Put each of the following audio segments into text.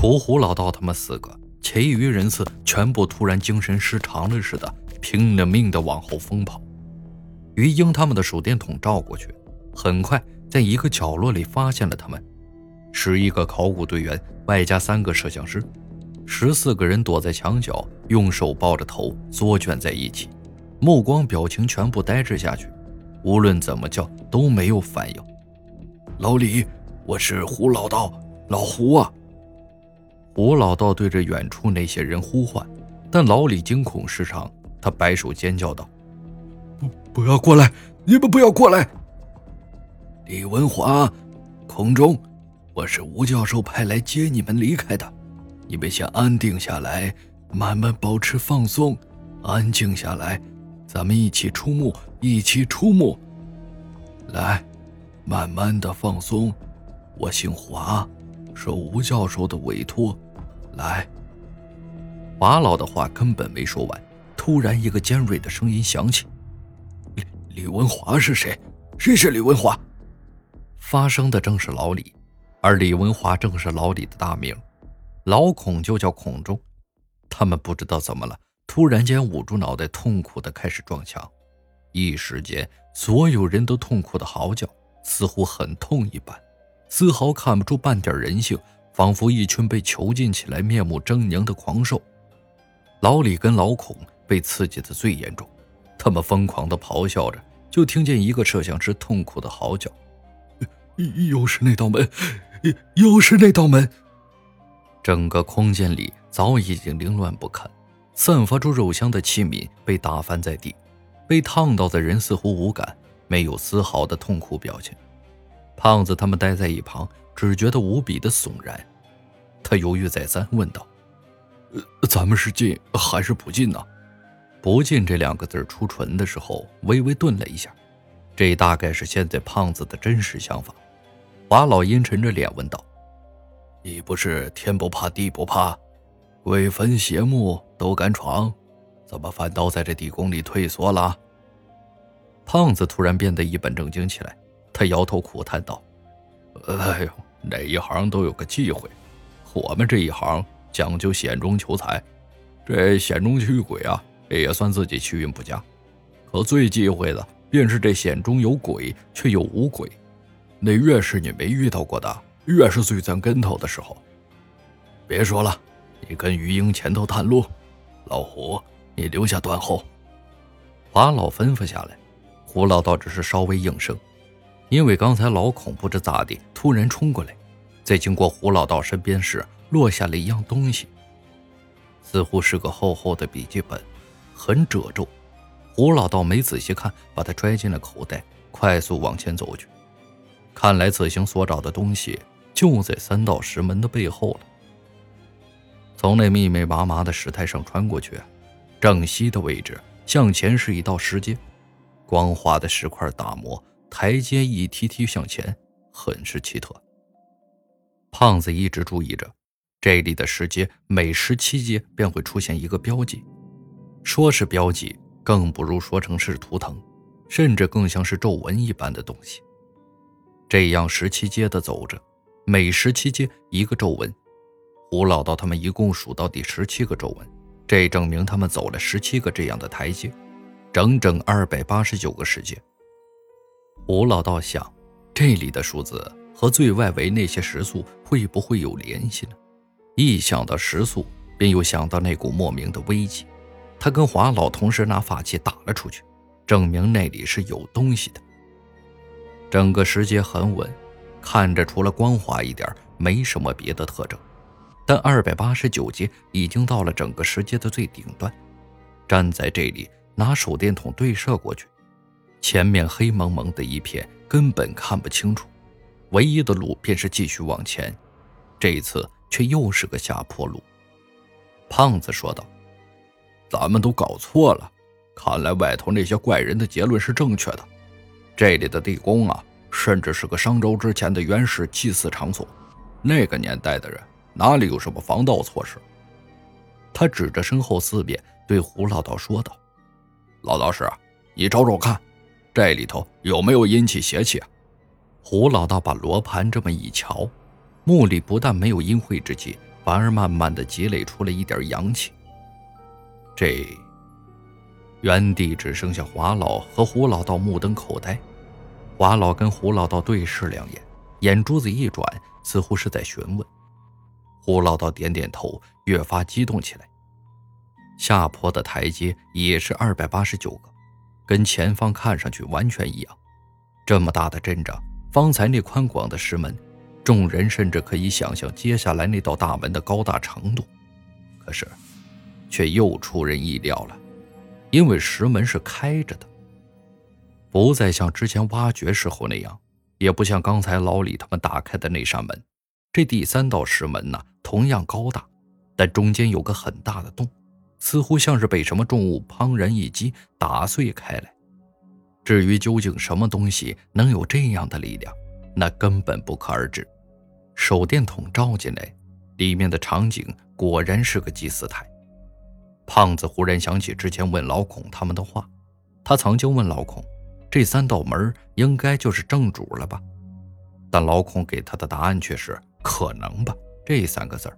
除胡老道他们四个，其余人次全部突然精神失常了似的，拼了命的往后疯跑。于英他们的手电筒照过去，很快在一个角落里发现了他们，十一个考古队员外加三个摄像师，十四个人躲在墙角，用手抱着头缩卷在一起，目光表情全部呆滞下去，无论怎么叫都没有反应。老李，我是胡老道，老胡啊！胡老道对着远处那些人呼唤，但老李惊恐失常，他摆手尖叫道：“不，不要过来！你们不要过来！”李文华，空中，我是吴教授派来接你们离开的，你们先安定下来，慢慢保持放松，安静下来，咱们一起出墓，一起出墓。来，慢慢的放松。我姓华，受吴教授的委托。来，马老的话根本没说完，突然一个尖锐的声音响起：“李李文华是谁？谁是李文华？”发声的正是老李，而李文华正是老李的大名，老孔就叫孔中。他们不知道怎么了，突然间捂住脑袋，痛苦的开始撞墙。一时间，所有人都痛苦的嚎叫，似乎很痛一般，丝毫看不出半点人性。仿佛一群被囚禁起来、面目狰狞的狂兽。老李跟老孔被刺激的最严重，他们疯狂的咆哮着，就听见一个摄像师痛苦的嚎叫：“又是那道门，又是那道门！”整个空间里早已经凌乱不堪，散发出肉香的器皿被打翻在地，被烫到的人似乎无感，没有丝毫的痛苦表情。胖子他们待在一旁。只觉得无比的悚然，他犹豫再三，问道：“呃，咱们是进还是不进呢？”“不进”这两个字出唇的时候，微微顿了一下，这大概是现在胖子的真实想法。华老阴沉着脸问道：“你不是天不怕地不怕，鬼坟邪墓都敢闯，怎么反倒在这地宫里退缩了？”胖子突然变得一本正经起来，他摇头苦叹道：“哎呦！”哪一行都有个忌讳，我们这一行讲究险中求财，这险中驱鬼啊，也算自己气运不佳。可最忌讳的便是这险中有鬼却又无鬼，那越是你没遇到过的，越是最钻跟头的时候。别说了，你跟于英前头探路，老胡你留下断后。把老吩咐下来，胡老道只是稍微应声。因为刚才老孔不知咋地，突然冲过来，在经过胡老道身边时，落下了一样东西，似乎是个厚厚的笔记本，很褶皱。胡老道没仔细看，把它揣进了口袋，快速往前走去。看来此行所找的东西就在三道石门的背后了。从那密密麻麻的石台上穿过去，正西的位置向前是一道石阶，光滑的石块打磨。台阶一梯梯向前，很是奇特。胖子一直注意着，这里的石阶每十七阶便会出现一个标记，说是标记，更不如说成是图腾，甚至更像是皱纹一般的东西。这样十七阶的走着，每十七阶一个皱纹。胡老道他们一共数到第十七个皱纹，这证明他们走了十七个这样的台阶，整整二百八十九个石阶。胡老道想，这里的数字和最外围那些石塑会不会有联系呢？一想到石塑，便又想到那股莫名的危机。他跟华老同时拿法器打了出去，证明那里是有东西的。整个石阶很稳，看着除了光滑一点，没什么别的特征。但二百八十九阶已经到了整个石阶的最顶端，站在这里拿手电筒对射过去。前面黑蒙蒙的一片，根本看不清楚，唯一的路便是继续往前。这一次却又是个下坡路。胖子说道：“咱们都搞错了，看来外头那些怪人的结论是正确的。这里的地宫啊，甚至是个商周之前的原始祭祀场所。那个年代的人哪里有什么防盗措施？”他指着身后四边，对胡老道说道：“老道士，你找找看。”这里头有没有阴气邪气啊？胡老道把罗盘这么一瞧，墓里不但没有阴晦之气，反而慢慢的积累出了一点阳气。这原地只剩下华老和胡老道目瞪口呆。华老跟胡老道对视两眼，眼珠子一转，似乎是在询问。胡老道点点头，越发激动起来。下坡的台阶也是二百八十九个，跟前方看上去完全一样。这么大的阵仗，方才那宽广的石门，众人甚至可以想象接下来那道大门的高大程度。可是，却又出人意料了，因为石门是开着的。不再像之前挖掘时候那样，也不像刚才老李他们打开的那扇门。这第三道石门呢，同样高大，但中间有个很大的洞，似乎像是被什么重物砰然一击打碎开来。至于究竟什么东西能有这样的力量，那根本不可而知。手电筒照进来，里面的场景果然是个祭祀台。胖子忽然想起之前问老孔他们的话，他曾经问老孔。这三道门应该就是正主了吧？但老孔给他的答案却是“可能吧”这三个字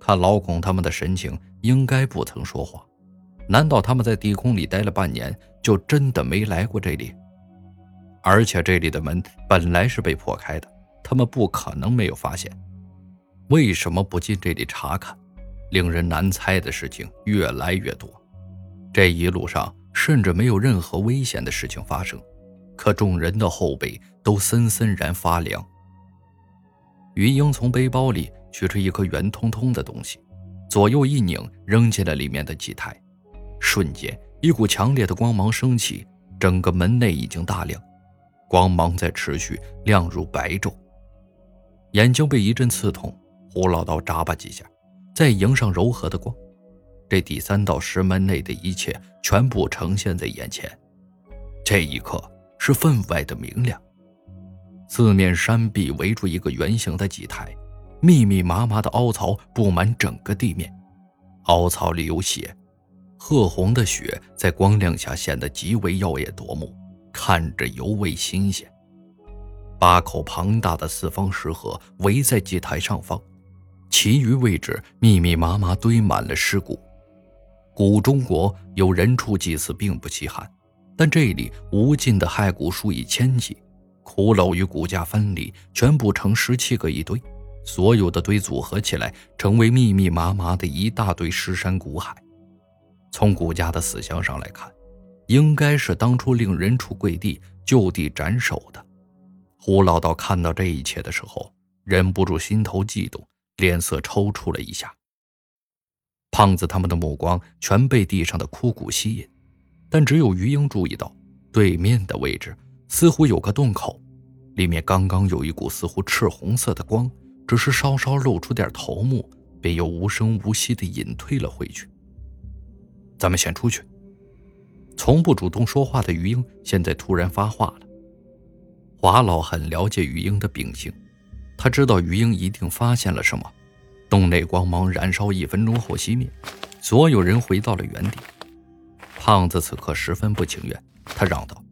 看老孔他们的神情，应该不曾说谎。难道他们在地宫里待了半年，就真的没来过这里？而且这里的门本来是被破开的，他们不可能没有发现。为什么不进这里查看？令人难猜的事情越来越多。这一路上。甚至没有任何危险的事情发生，可众人的后背都森森然发凉。于英从背包里取出一颗圆通通的东西，左右一拧，扔进了里面的祭台。瞬间，一股强烈的光芒升起，整个门内已经大亮，光芒在持续，亮如白昼。眼睛被一阵刺痛，胡老道眨巴几下，再迎上柔和的光。这第三道石门内的一切全部呈现在眼前，这一刻是分外的明亮。四面山壁围住一个圆形的祭台，密密麻麻的凹槽布满整个地面，凹槽里有血，褐红的血在光亮下显得极为耀眼夺目，看着尤为新鲜。八口庞大的四方石盒围在祭台上方，其余位置密密麻麻堆满了尸骨。古中国有人畜祭祀并不稀罕，但这里无尽的骸骨数以千计，骷髅与骨架分离，全部成十七个一堆，所有的堆组合起来，成为密密麻麻的一大堆尸山骨海。从骨架的死相上来看，应该是当初令人畜跪地就地斩首的。胡老道看到这一切的时候，忍不住心头悸动，脸色抽搐了一下。胖子他们的目光全被地上的枯骨吸引，但只有于英注意到对面的位置似乎有个洞口，里面刚刚有一股似乎赤红色的光，只是稍稍露出点头目，便又无声无息地隐退了回去。咱们先出去。从不主动说话的于英现在突然发话了。华老很了解于英的秉性，他知道于英一定发现了什么。洞内光芒燃烧一分钟后熄灭，所有人回到了原地。胖子此刻十分不情愿，他嚷道：“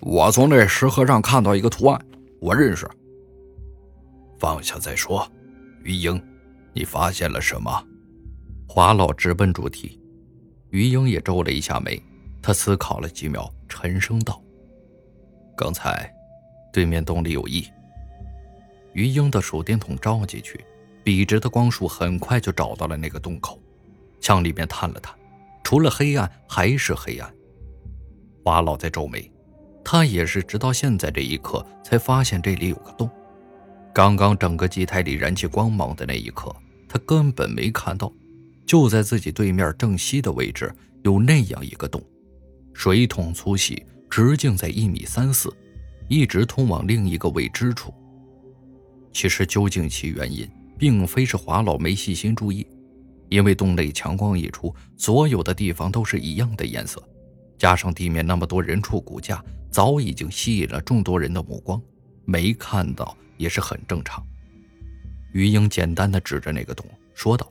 我从那石盒上看到一个图案，我认识。”放下再说。于英，你发现了什么？华老直奔主题。于英也皱了一下眉，他思考了几秒，沉声道：“刚才，对面洞里有异。”于英的手电筒照进去。笔直的光束很快就找到了那个洞口，向里面探了探，除了黑暗还是黑暗。巴老在皱眉，他也是直到现在这一刻才发现这里有个洞。刚刚整个祭台里燃起光芒的那一刻，他根本没看到，就在自己对面正西的位置有那样一个洞，水桶粗细，直径在一米三四，一直通往另一个未知处。其实究竟其原因？并非是华老没细心注意，因为洞内强光一出，所有的地方都是一样的颜色，加上地面那么多人畜骨架，早已经吸引了众多人的目光，没看到也是很正常。余英简单的指着那个洞说道：“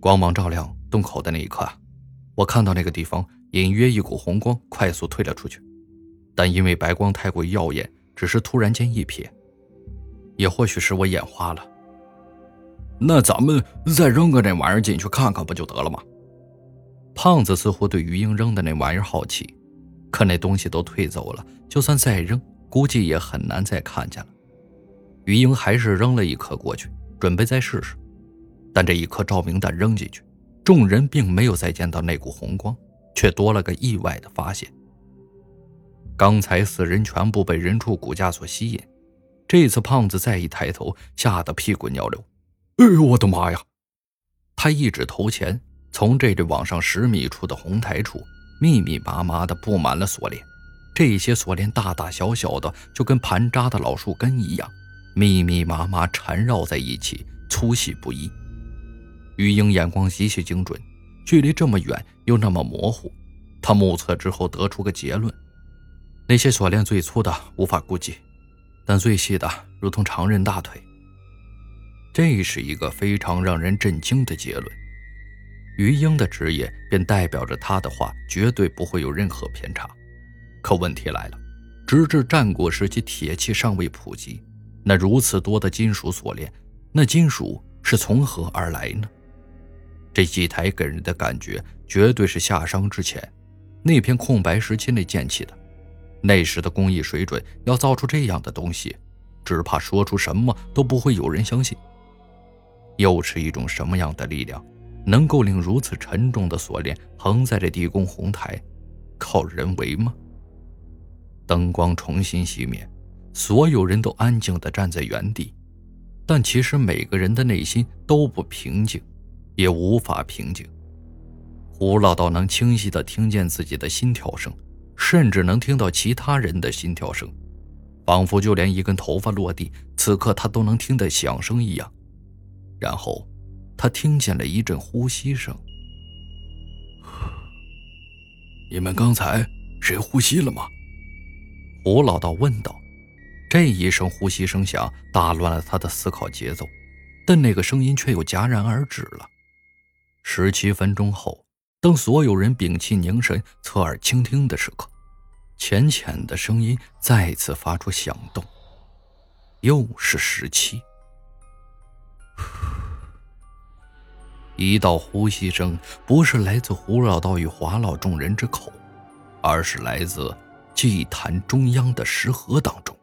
光芒照亮洞口的那一刻，我看到那个地方隐约一股红光快速退了出去，但因为白光太过耀眼，只是突然间一瞥，也或许是我眼花了。”那咱们再扔个那玩意儿进去看看不就得了吗？胖子似乎对于英扔的那玩意儿好奇，可那东西都退走了，就算再扔，估计也很难再看见了。于英还是扔了一颗过去，准备再试试。但这一颗照明弹扔进去，众人并没有再见到那股红光，却多了个意外的发现。刚才四人全部被人畜骨架所吸引，这次胖子再一抬头，吓得屁滚尿流。哎呦我的妈呀！他一指头前，从这里往上十米处的红台处，密密麻麻的布满了锁链。这些锁链大大小小的，就跟盘扎的老树根一样，密密麻麻缠绕在一起，粗细不一。于英眼光极其精准，距离这么远又那么模糊，他目测之后得出个结论：那些锁链最粗的无法估计，但最细的如同常人大腿。这是一个非常让人震惊的结论。于英的职业便代表着他的话绝对不会有任何偏差。可问题来了，直至战国时期铁器尚未普及，那如此多的金属锁链，那金属是从何而来呢？这祭台给人的感觉绝对是夏商之前那片空白时期内建起的。那时的工艺水准，要造出这样的东西，只怕说出什么都不会有人相信。又是一种什么样的力量，能够令如此沉重的锁链横在这地宫红台？靠人为吗？灯光重新熄灭，所有人都安静地站在原地，但其实每个人的内心都不平静，也无法平静。胡老道能清晰地听见自己的心跳声，甚至能听到其他人的心跳声，仿佛就连一根头发落地，此刻他都能听得响声一样。然后，他听见了一阵呼吸声。你们刚才谁呼吸了吗？胡老道问道。这一声呼吸声响，打乱了他的思考节奏，但那个声音却又戛然而止了。十七分钟后，当所有人屏气凝神、侧耳倾听的时刻，浅浅的声音再次发出响动，又是十七。一道呼吸声，不是来自胡老道与华老众人之口，而是来自祭坛中央的石盒当中。